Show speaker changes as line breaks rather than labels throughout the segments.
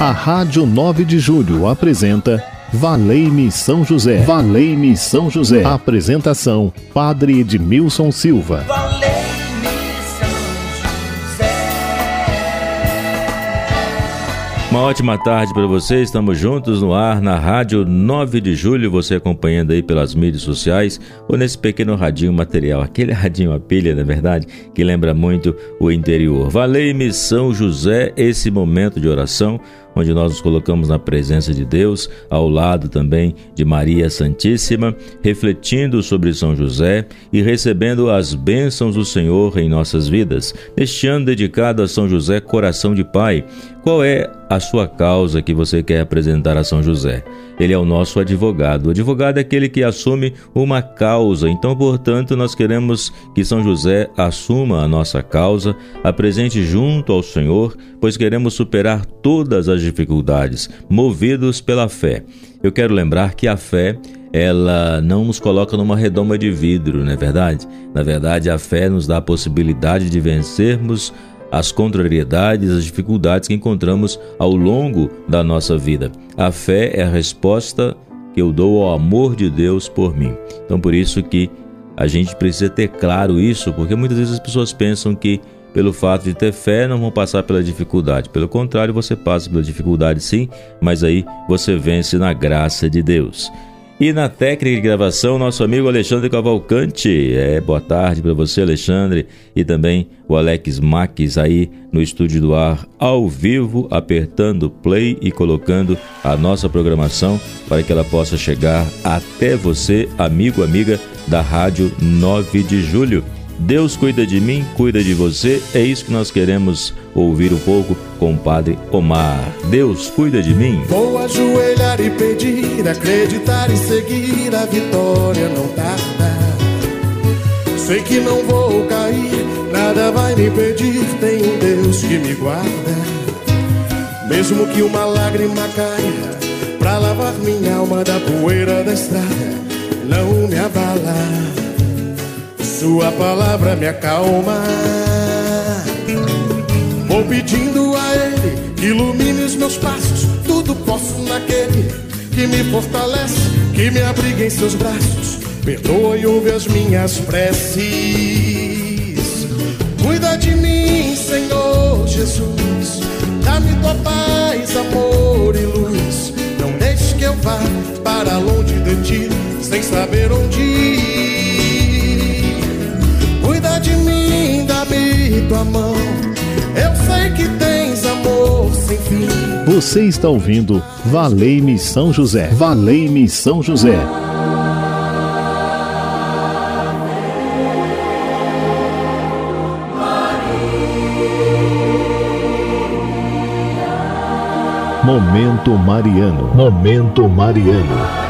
A Rádio 9 de Julho apresenta Valei-me São José. Valei-me São José. Apresentação: Padre Edmilson Silva.
Uma ótima tarde para você. Estamos juntos no ar na Rádio 9 de Julho. Você acompanhando aí pelas mídias sociais ou nesse pequeno radinho material, aquele radinho a pilha, na verdade, que lembra muito o interior. Valei-me São José, esse momento de oração onde nós nos colocamos na presença de Deus, ao lado também de Maria Santíssima, refletindo sobre São José e recebendo as bênçãos do Senhor em nossas vidas. Neste ano dedicado a São José, coração de Pai, qual é a sua causa que você quer apresentar a São José? Ele é o nosso advogado. O advogado é aquele que assume uma causa. Então, portanto, nós queremos que São José assuma a nossa causa, apresente junto ao Senhor, pois queremos superar todas as dificuldades, movidos pela fé. Eu quero lembrar que a fé ela não nos coloca numa redoma de vidro, não é verdade? Na verdade, a fé nos dá a possibilidade de vencermos as contrariedades, as dificuldades que encontramos ao longo da nossa vida. A fé é a resposta que eu dou ao amor de Deus por mim. Então, por isso que a gente precisa ter claro isso, porque muitas vezes as pessoas pensam que pelo fato de ter fé não vão passar pela dificuldade. Pelo contrário, você passa pela dificuldade sim, mas aí você vence na graça de Deus. E na técnica de gravação, nosso amigo Alexandre Cavalcante. É, boa tarde para você, Alexandre, e também o Alex Max aí no estúdio do ar, ao vivo, apertando play e colocando a nossa programação para que ela possa chegar até você, amigo, amiga da Rádio 9 de Julho. Deus cuida de mim, cuida de você. É isso que nós queremos ouvir um pouco com o Padre Omar. Deus cuida de mim.
Vou ajoelhar e pedir, acreditar e seguir a vitória não tarda. Sei que não vou cair, nada vai me impedir. Tem um Deus que me guarda. Mesmo que uma lágrima caia, pra lavar minha alma da poeira da estrada, não me abala. Sua palavra me acalma. Vou pedindo a Ele que ilumine os meus passos. Tudo posso naquele que me fortalece, que me abriga em seus braços. Perdoa e ouve as minhas preces. Cuida de mim, Senhor Jesus. Tua mão. Eu sei que tens amor sem fim.
Você está ouvindo Valei-me São José. Valei-me São José. Momento Mariano. Momento Mariano.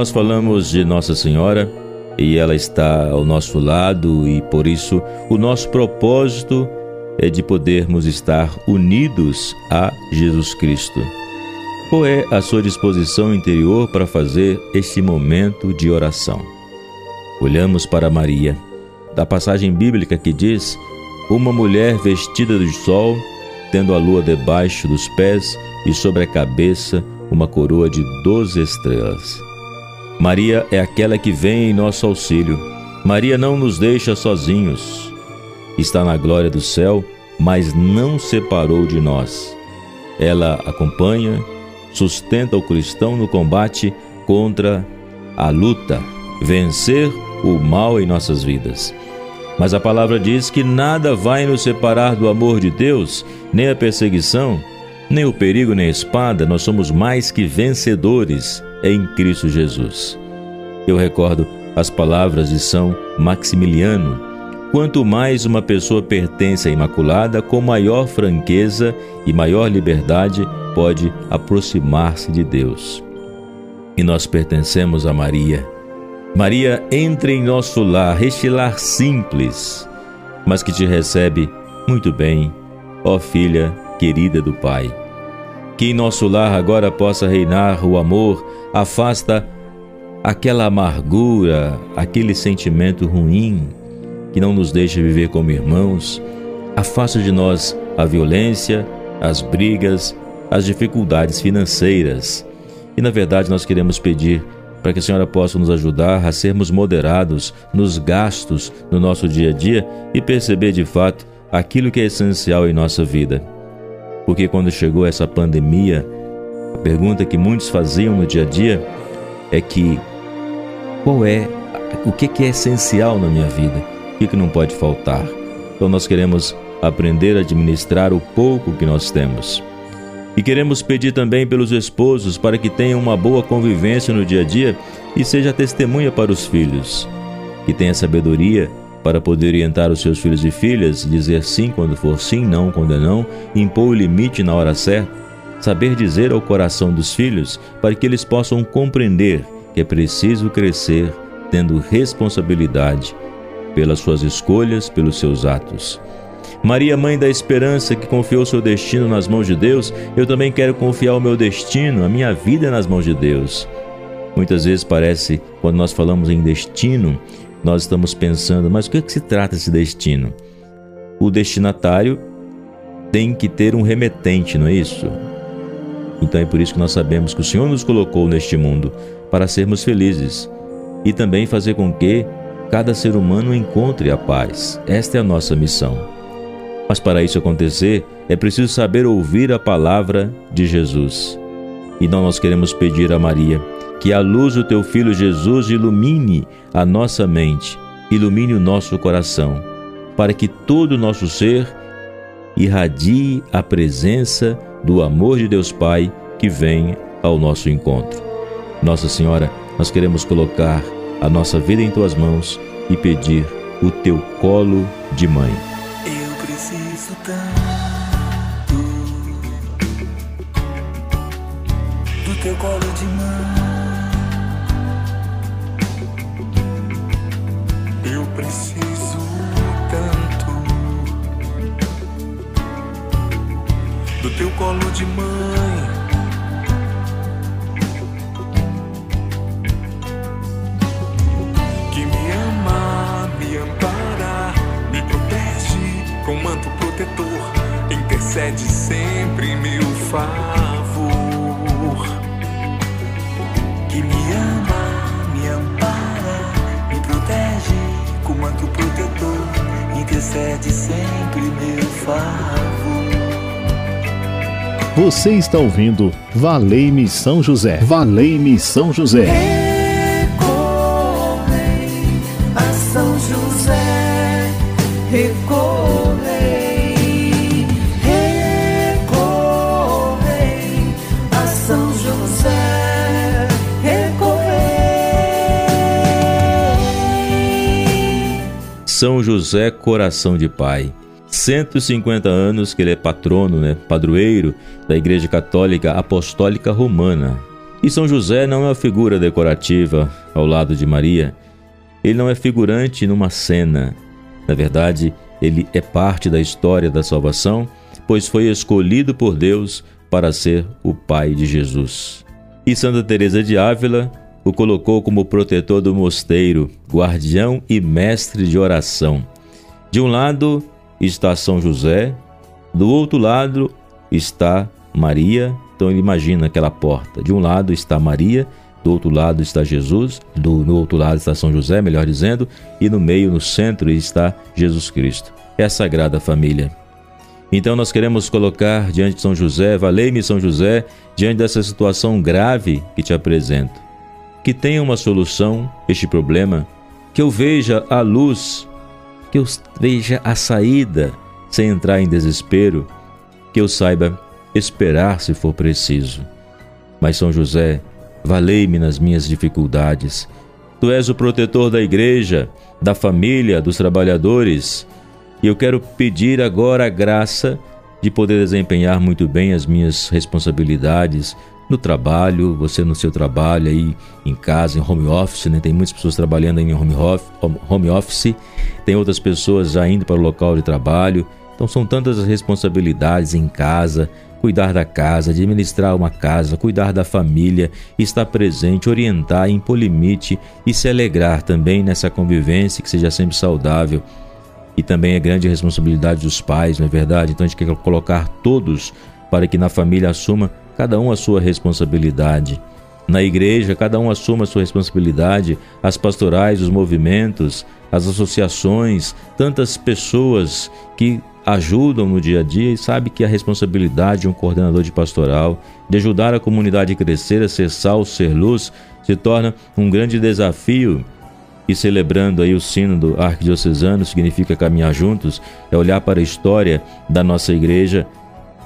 Nós falamos de Nossa Senhora e ela está ao nosso lado e por isso o nosso propósito é de podermos estar unidos a Jesus Cristo. Qual é a sua disposição interior para fazer este momento de oração? Olhamos para Maria, da passagem bíblica que diz: Uma mulher vestida de sol, tendo a lua debaixo dos pés e sobre a cabeça uma coroa de doze estrelas. Maria é aquela que vem em nosso auxílio. Maria não nos deixa sozinhos. Está na glória do céu, mas não separou de nós. Ela acompanha, sustenta o cristão no combate contra a luta, vencer o mal em nossas vidas. Mas a palavra diz que nada vai nos separar do amor de Deus, nem a perseguição, nem o perigo, nem a espada, nós somos mais que vencedores em Cristo Jesus. Eu recordo as palavras de São Maximiliano. Quanto mais uma pessoa pertence à Imaculada, com maior franqueza e maior liberdade pode aproximar-se de Deus. E nós pertencemos a Maria. Maria entra em nosso lar, este lar simples, mas que te recebe muito bem, ó filha querida do Pai. Que em nosso lar agora possa reinar o amor, afasta aquela amargura, aquele sentimento ruim que não nos deixa viver como irmãos, afasta de nós a violência, as brigas, as dificuldades financeiras. E na verdade nós queremos pedir para que a senhora possa nos ajudar a sermos moderados nos gastos no nosso dia a dia e perceber de fato aquilo que é essencial em nossa vida. Porque quando chegou essa pandemia, pergunta que muitos faziam no dia a dia é que qual é o que é essencial na minha vida, o que não pode faltar. Então nós queremos aprender a administrar o pouco que nós temos. E queremos pedir também pelos esposos para que tenham uma boa convivência no dia a dia e seja testemunha para os filhos. Que tenha sabedoria para poder orientar os seus filhos e filhas, dizer sim quando for sim, não quando é não, impor o limite na hora certa, saber dizer ao coração dos filhos para que eles possam compreender que é preciso crescer tendo responsabilidade pelas suas escolhas, pelos seus atos. Maria, mãe da esperança, que confiou seu destino nas mãos de Deus, eu também quero confiar o meu destino, a minha vida nas mãos de Deus. Muitas vezes parece, quando nós falamos em destino, nós estamos pensando, mas o que, é que se trata esse destino? O destinatário tem que ter um remetente, não é isso? Então é por isso que nós sabemos que o Senhor nos colocou neste mundo para sermos felizes e também fazer com que cada ser humano encontre a paz. Esta é a nossa missão. Mas para isso acontecer, é preciso saber ouvir a palavra de Jesus. E então nós queremos pedir a Maria que a luz do teu filho Jesus ilumine a nossa mente, ilumine o nosso coração, para que todo o nosso ser irradie a presença do amor de Deus Pai que vem ao nosso encontro. Nossa Senhora, nós queremos colocar a nossa vida em tuas mãos e pedir o teu colo de mãe.
Eu preciso tanto do teu colo de mãe. Eu preciso teu colo de mãe. Que me ama, me ampara, me protege com manto protetor, intercede sempre em meu favor. Que me ama, me ampara, me protege com manto protetor, intercede sempre em meu favor.
Você está ouvindo Valei-me São José. Valei-me São José.
Recorrei a São José, recorrei, recorrei a São José, recorrei.
São José Coração de Pai. 150 anos que ele é patrono, né, padroeiro da Igreja Católica Apostólica Romana. E São José não é uma figura decorativa ao lado de Maria. Ele não é figurante numa cena. Na verdade, ele é parte da história da salvação, pois foi escolhido por Deus para ser o pai de Jesus. E Santa Teresa de Ávila o colocou como protetor do mosteiro, guardião e mestre de oração. De um lado, está São José, do outro lado está Maria. Então ele imagina aquela porta. De um lado está Maria, do outro lado está Jesus, do, no outro lado está São José, melhor dizendo, e no meio, no centro, está Jesus Cristo. É a Sagrada Família. Então nós queremos colocar diante de São José, valei-me São José, diante dessa situação grave que te apresento. Que tenha uma solução este problema, que eu veja a luz que eu veja a saída sem entrar em desespero, que eu saiba esperar se for preciso. Mas São José, valei-me nas minhas dificuldades. Tu és o protetor da igreja, da família, dos trabalhadores, e eu quero pedir agora a graça de poder desempenhar muito bem as minhas responsabilidades no trabalho, você no seu trabalho aí em casa, em home office, né? Tem muitas pessoas trabalhando em home office, home office, tem outras pessoas já indo para o local de trabalho. Então são tantas as responsabilidades em casa, cuidar da casa, administrar uma casa, cuidar da família, estar presente, orientar, impor limite e se alegrar também nessa convivência que seja sempre saudável. E também é grande responsabilidade dos pais, não é verdade? Então a gente quer colocar todos para que na família assuma cada um a sua responsabilidade. Na igreja, cada um assuma a sua responsabilidade, as pastorais, os movimentos, as associações, tantas pessoas que ajudam no dia a dia e sabe que a responsabilidade de um coordenador de pastoral, de ajudar a comunidade a crescer, a ser sal, ser luz, se torna um grande desafio. E celebrando aí o sino do arquidiocesano, significa caminhar juntos, é olhar para a história da nossa igreja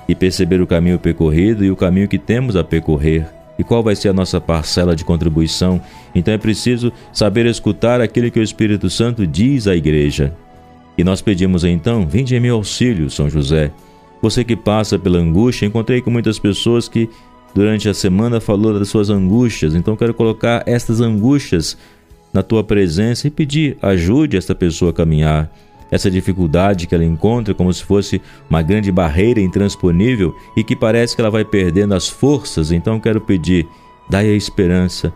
e perceber o caminho percorrido e o caminho que temos a percorrer e qual vai ser a nossa parcela de contribuição. Então é preciso saber escutar aquilo que o Espírito Santo diz à igreja. E nós pedimos então: vinde em meu auxílio, São José. Você que passa pela angústia, encontrei com muitas pessoas que durante a semana falou das suas angústias, então quero colocar estas angústias na tua presença e pedir ajude esta pessoa a caminhar. Essa dificuldade que ela encontra como se fosse uma grande barreira intransponível e que parece que ela vai perdendo as forças, então quero pedir, dai a esperança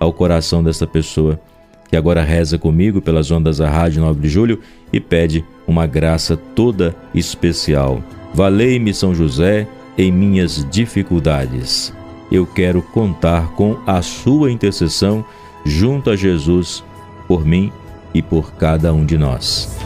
ao coração dessa pessoa que agora reza comigo pelas ondas da Rádio 9 de Julho e pede uma graça toda especial. Valei-me, São José, em minhas dificuldades. Eu quero contar com a sua intercessão junto a Jesus por mim e por cada um de nós.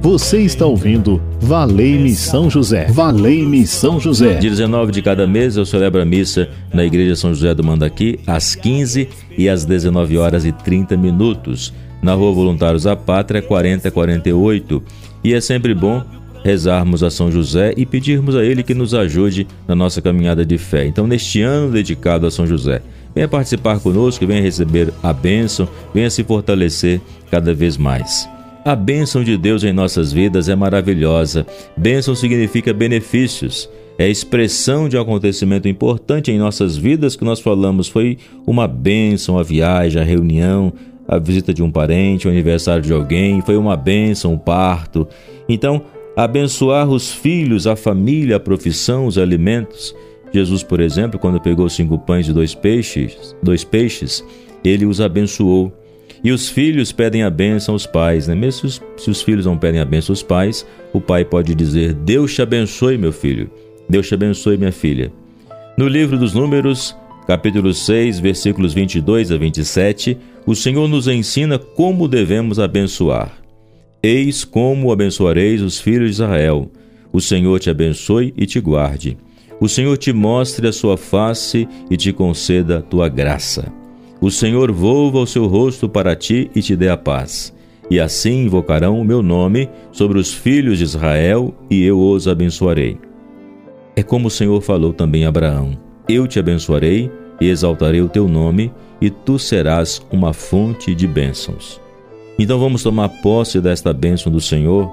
Você está ouvindo Valei-me São José. Valei-me São José.
Dia 19 de cada mês eu celebro a missa na Igreja São José do Mandaqui às 15 e às 19 horas e 30 minutos. Na Rua Voluntários da Pátria 4048. E é sempre bom rezarmos a São José e pedirmos a ele que nos ajude na nossa caminhada de fé. Então, neste ano dedicado a São José, venha participar conosco, venha receber a bênção, venha se fortalecer cada vez mais. A bênção de Deus em nossas vidas é maravilhosa. Bênção significa benefícios. É expressão de um acontecimento importante em nossas vidas que nós falamos. Foi uma bênção, a viagem, a reunião, a visita de um parente, o aniversário de alguém, foi uma bênção, o parto. Então, abençoar os filhos, a família, a profissão, os alimentos. Jesus, por exemplo, quando pegou cinco pães e dois peixes, dois peixes, ele os abençoou. E os filhos pedem a bênção aos pais, né? Mesmo se os, se os filhos não pedem a bênção aos pais, o pai pode dizer: Deus te abençoe, meu filho. Deus te abençoe, minha filha. No livro dos Números, capítulo 6, versículos 22 a 27, o Senhor nos ensina como devemos abençoar. Eis como abençoareis os filhos de Israel. O Senhor te abençoe e te guarde. O Senhor te mostre a sua face e te conceda tua graça. O Senhor volva o seu rosto para ti e te dê a paz. E assim invocarão o meu nome sobre os filhos de Israel e eu os abençoarei. É como o Senhor falou também a Abraão: Eu te abençoarei e exaltarei o teu nome, e tu serás uma fonte de bênçãos. Então vamos tomar posse desta bênção do Senhor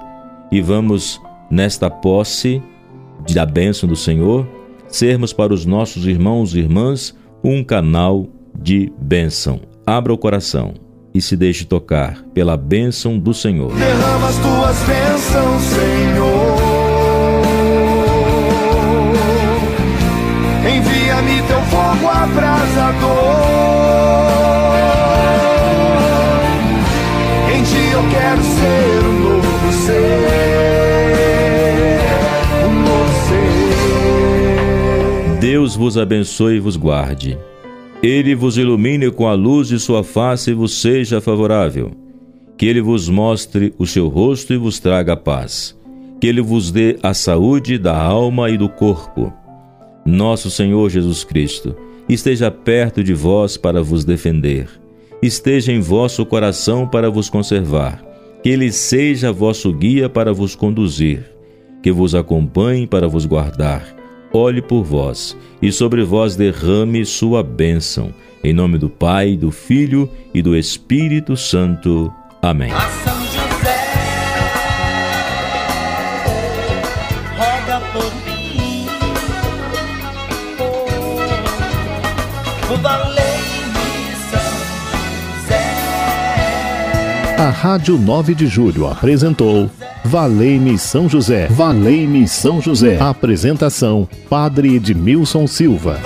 e vamos, nesta posse da bênção do Senhor, sermos para os nossos irmãos e irmãs um canal de bênção. Abra o coração e se deixe tocar pela bênção do Senhor.
Derrama as tuas bênçãos, Senhor. Envia-me teu fogo abrasador. eu quero ser um novo ser, um novo
ser. Deus vos abençoe e vos guarde. Ele vos ilumine com a luz de sua face e vos seja favorável. Que ele vos mostre o seu rosto e vos traga paz. Que ele vos dê a saúde da alma e do corpo. Nosso Senhor Jesus Cristo esteja perto de vós para vos defender, esteja em vosso coração para vos conservar, que ele seja vosso guia para vos conduzir, que vos acompanhe para vos guardar, olhe por vós e sobre vós derrame sua bênção. Em nome do Pai, do Filho e do Espírito Santo. Amém.
A Rádio 9 de Julho apresentou Valei-me São José. Valei-me São José. Apresentação: Padre Edmilson Silva.